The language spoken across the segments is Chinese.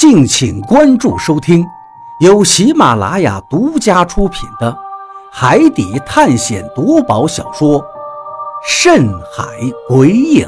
敬请关注收听，由喜马拉雅独家出品的《海底探险夺宝小说》《深海鬼影》，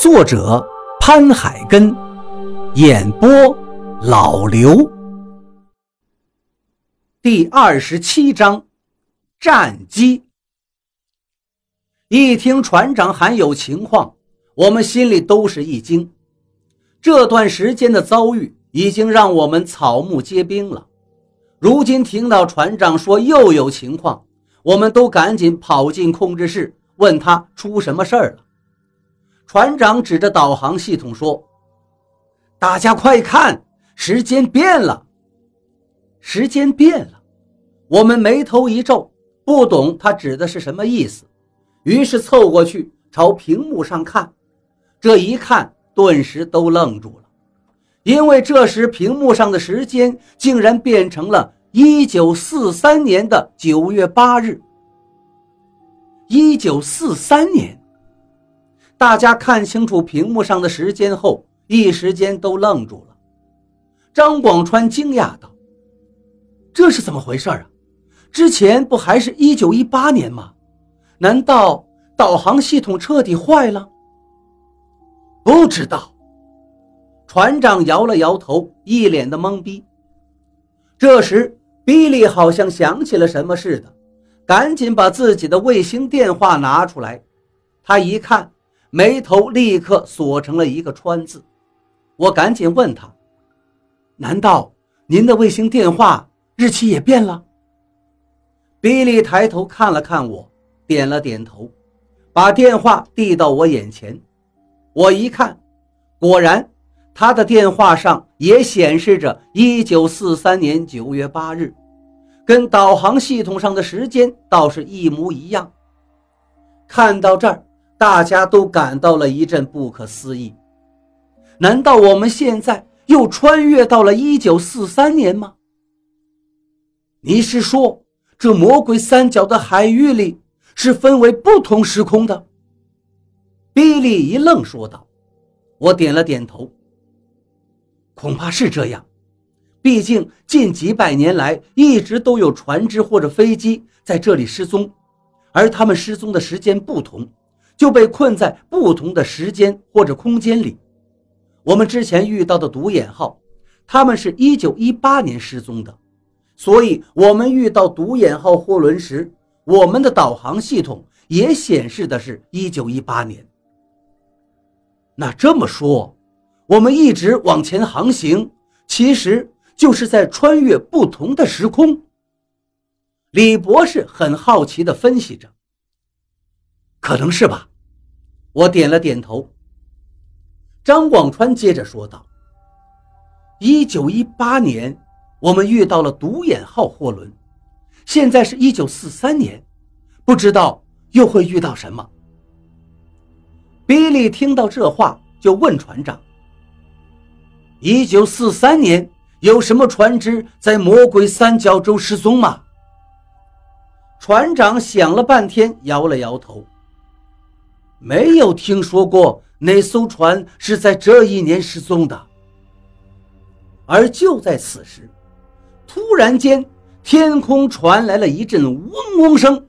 作者潘海根，演播老刘。第二十七章，战机。一听船长喊有情况，我们心里都是一惊。这段时间的遭遇已经让我们草木皆兵了。如今听到船长说又有情况，我们都赶紧跑进控制室，问他出什么事儿了。船长指着导航系统说：“大家快看，时间变了！时间变了！”我们眉头一皱，不懂他指的是什么意思，于是凑过去朝屏幕上看。这一看。顿时都愣住了，因为这时屏幕上的时间竟然变成了一九四三年的九月八日。一九四三年，大家看清楚屏幕上的时间后，一时间都愣住了。张广川惊讶道：“这是怎么回事啊？之前不还是一九一八年吗？难道导航系统彻底坏了？”不知道。船长摇了摇头，一脸的懵逼。这时，比利好像想起了什么似的，赶紧把自己的卫星电话拿出来。他一看，眉头立刻锁成了一个川字。我赶紧问他：“难道您的卫星电话日期也变了？”比利抬头看了看我，点了点头，把电话递到我眼前。我一看，果然，他的电话上也显示着一九四三年九月八日，跟导航系统上的时间倒是一模一样。看到这儿，大家都感到了一阵不可思议。难道我们现在又穿越到了一九四三年吗？你是说，这魔鬼三角的海域里是分为不同时空的？比利一愣，说道：“我点了点头。恐怕是这样，毕竟近几百年来一直都有船只或者飞机在这里失踪，而他们失踪的时间不同，就被困在不同的时间或者空间里。我们之前遇到的独眼号，他们是一九一八年失踪的，所以我们遇到独眼号货轮时，我们的导航系统也显示的是一九一八年。”那这么说，我们一直往前航行，其实就是在穿越不同的时空。李博士很好奇地分析着：“可能是吧。”我点了点头。张广川接着说道：“一九一八年，我们遇到了独眼号货轮，现在是一九四三年，不知道又会遇到什么。”比利听到这话，就问船长：“一九四三年有什么船只在魔鬼三角洲失踪吗？”船长想了半天，摇了摇头：“没有听说过哪艘船是在这一年失踪的。”而就在此时，突然间，天空传来了一阵嗡嗡声，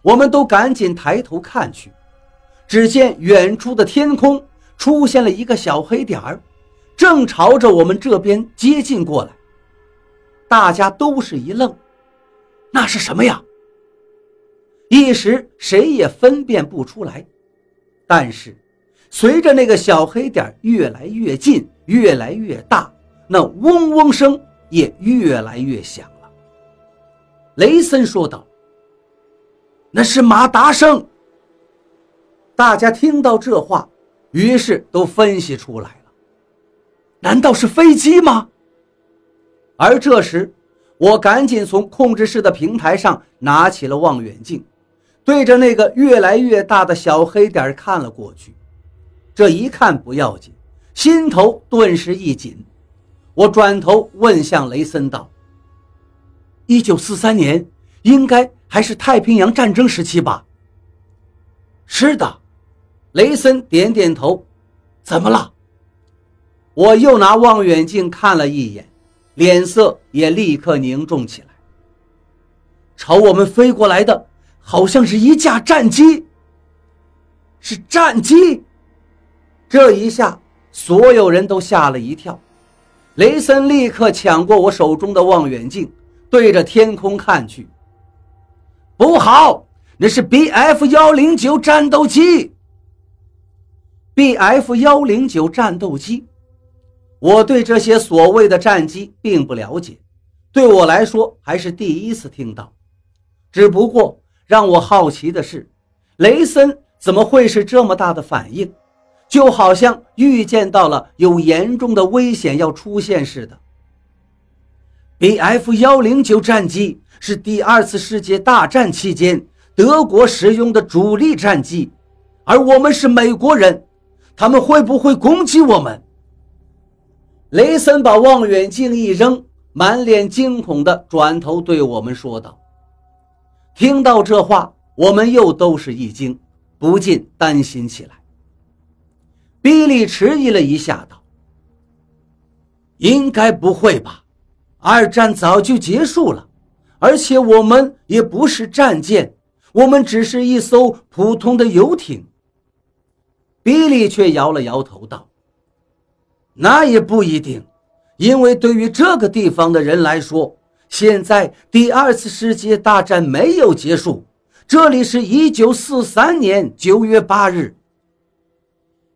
我们都赶紧抬头看去。只见远处的天空出现了一个小黑点儿，正朝着我们这边接近过来。大家都是一愣，那是什么呀？一时谁也分辨不出来。但是，随着那个小黑点越来越近，越来越大，那嗡嗡声也越来越响了。雷森说道：“那是马达声。”大家听到这话，于是都分析出来了。难道是飞机吗？而这时，我赶紧从控制室的平台上拿起了望远镜，对着那个越来越大的小黑点看了过去。这一看不要紧，心头顿时一紧。我转头问向雷森道：“一九四三年，应该还是太平洋战争时期吧？”“是的。”雷森点点头，怎么了？我又拿望远镜看了一眼，脸色也立刻凝重起来。朝我们飞过来的，好像是一架战机。是战机！这一下，所有人都吓了一跳。雷森立刻抢过我手中的望远镜，对着天空看去。不好，那是 BF 幺零九战斗机。BF 幺零九战斗机，我对这些所谓的战机并不了解，对我来说还是第一次听到。只不过让我好奇的是，雷森怎么会是这么大的反应？就好像预见到了有严重的危险要出现似的。Bf 幺零九战机是第二次世界大战期间德国使用的主力战机，而我们是美国人，他们会不会攻击我们？雷森把望远镜一扔，满脸惊恐地转头对我们说道：“听到这话，我们又都是一惊，不禁担心起来。”比利迟疑了一下，道：“应该不会吧？二战早就结束了，而且我们也不是战舰，我们只是一艘普通的游艇。”比利却摇了摇头，道：“那也不一定，因为对于这个地方的人来说，现在第二次世界大战没有结束，这里是一九四三年九月八日。”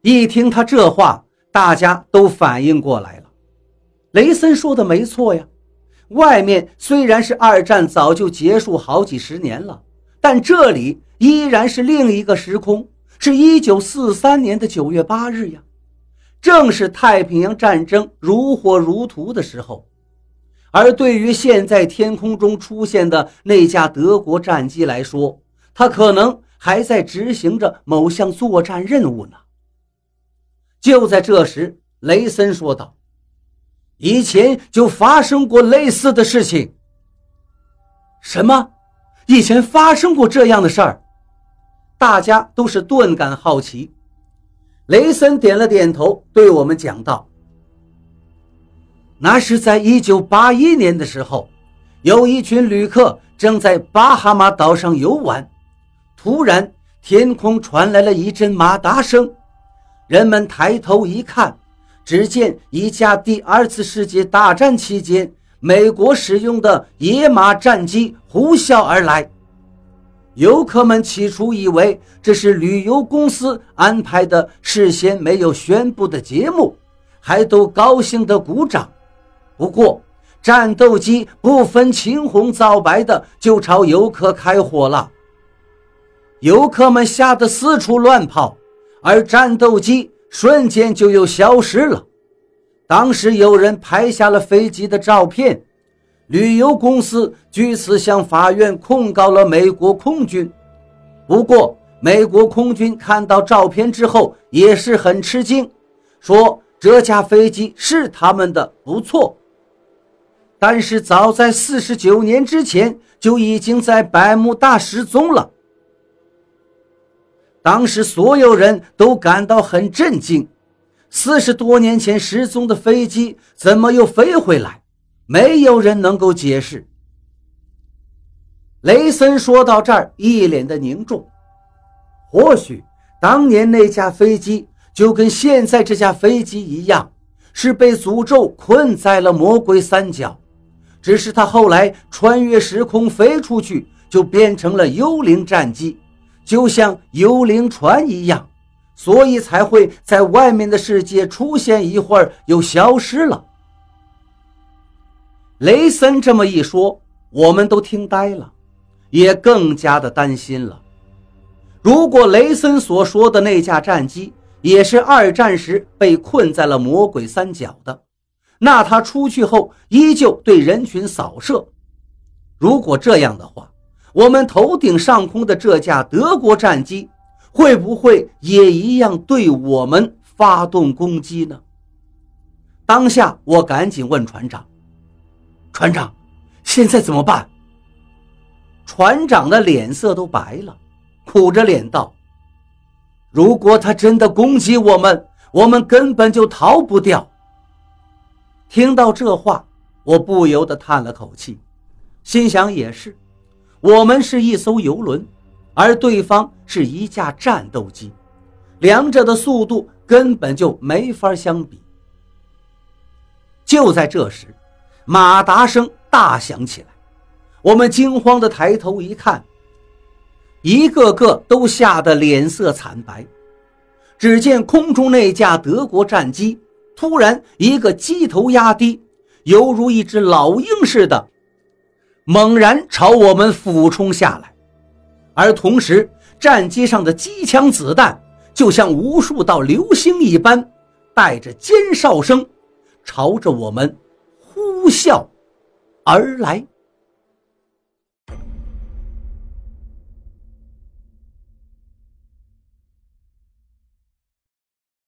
一听他这话，大家都反应过来了。雷森说的没错呀，外面虽然是二战早就结束好几十年了，但这里依然是另一个时空，是一九四三年的九月八日呀，正是太平洋战争如火如荼的时候。而对于现在天空中出现的那架德国战机来说，它可能还在执行着某项作战任务呢。就在这时，雷森说道：“以前就发生过类似的事情。什么？以前发生过这样的事儿？”大家都是顿感好奇。雷森点了点头，对我们讲道：“那是在一九八一年的时候，有一群旅客正在巴哈马岛上游玩，突然天空传来了一阵马达声。”人们抬头一看，只见一架第二次世界大战期间美国使用的野马战机呼啸而来。游客们起初以为这是旅游公司安排的事先没有宣布的节目，还都高兴地鼓掌。不过，战斗机不分青红皂白的就朝游客开火了，游客们吓得四处乱跑。而战斗机瞬间就又消失了。当时有人拍下了飞机的照片，旅游公司据此向法院控告了美国空军。不过，美国空军看到照片之后也是很吃惊，说这架飞机是他们的，不错。但是早在四十九年之前就已经在百慕大失踪了。当时所有人都感到很震惊，四十多年前失踪的飞机怎么又飞回来？没有人能够解释。雷森说到这儿，一脸的凝重。或许当年那架飞机就跟现在这架飞机一样，是被诅咒困在了魔鬼三角，只是他后来穿越时空飞出去，就变成了幽灵战机。就像幽灵船一样，所以才会在外面的世界出现一会儿又消失了。雷森这么一说，我们都听呆了，也更加的担心了。如果雷森所说的那架战机也是二战时被困在了魔鬼三角的，那他出去后依旧对人群扫射。如果这样的话，我们头顶上空的这架德国战机，会不会也一样对我们发动攻击呢？当下，我赶紧问船长：“船长，现在怎么办？”船长的脸色都白了，苦着脸道：“如果他真的攻击我们，我们根本就逃不掉。听到这话，我不由得叹了口气，心想也是，我们是一艘游轮，而对方是一架战斗机，两者的速度根本就没法相比。就在这时，马达声大响起来，我们惊慌地抬头一看，一个个都吓得脸色惨白。只见空中那架德国战机突然一个机头压低，犹如一只老鹰似的，猛然朝我们俯冲下来，而同时，战机上的机枪子弹就像无数道流星一般，带着尖哨声。朝着我们呼啸而来。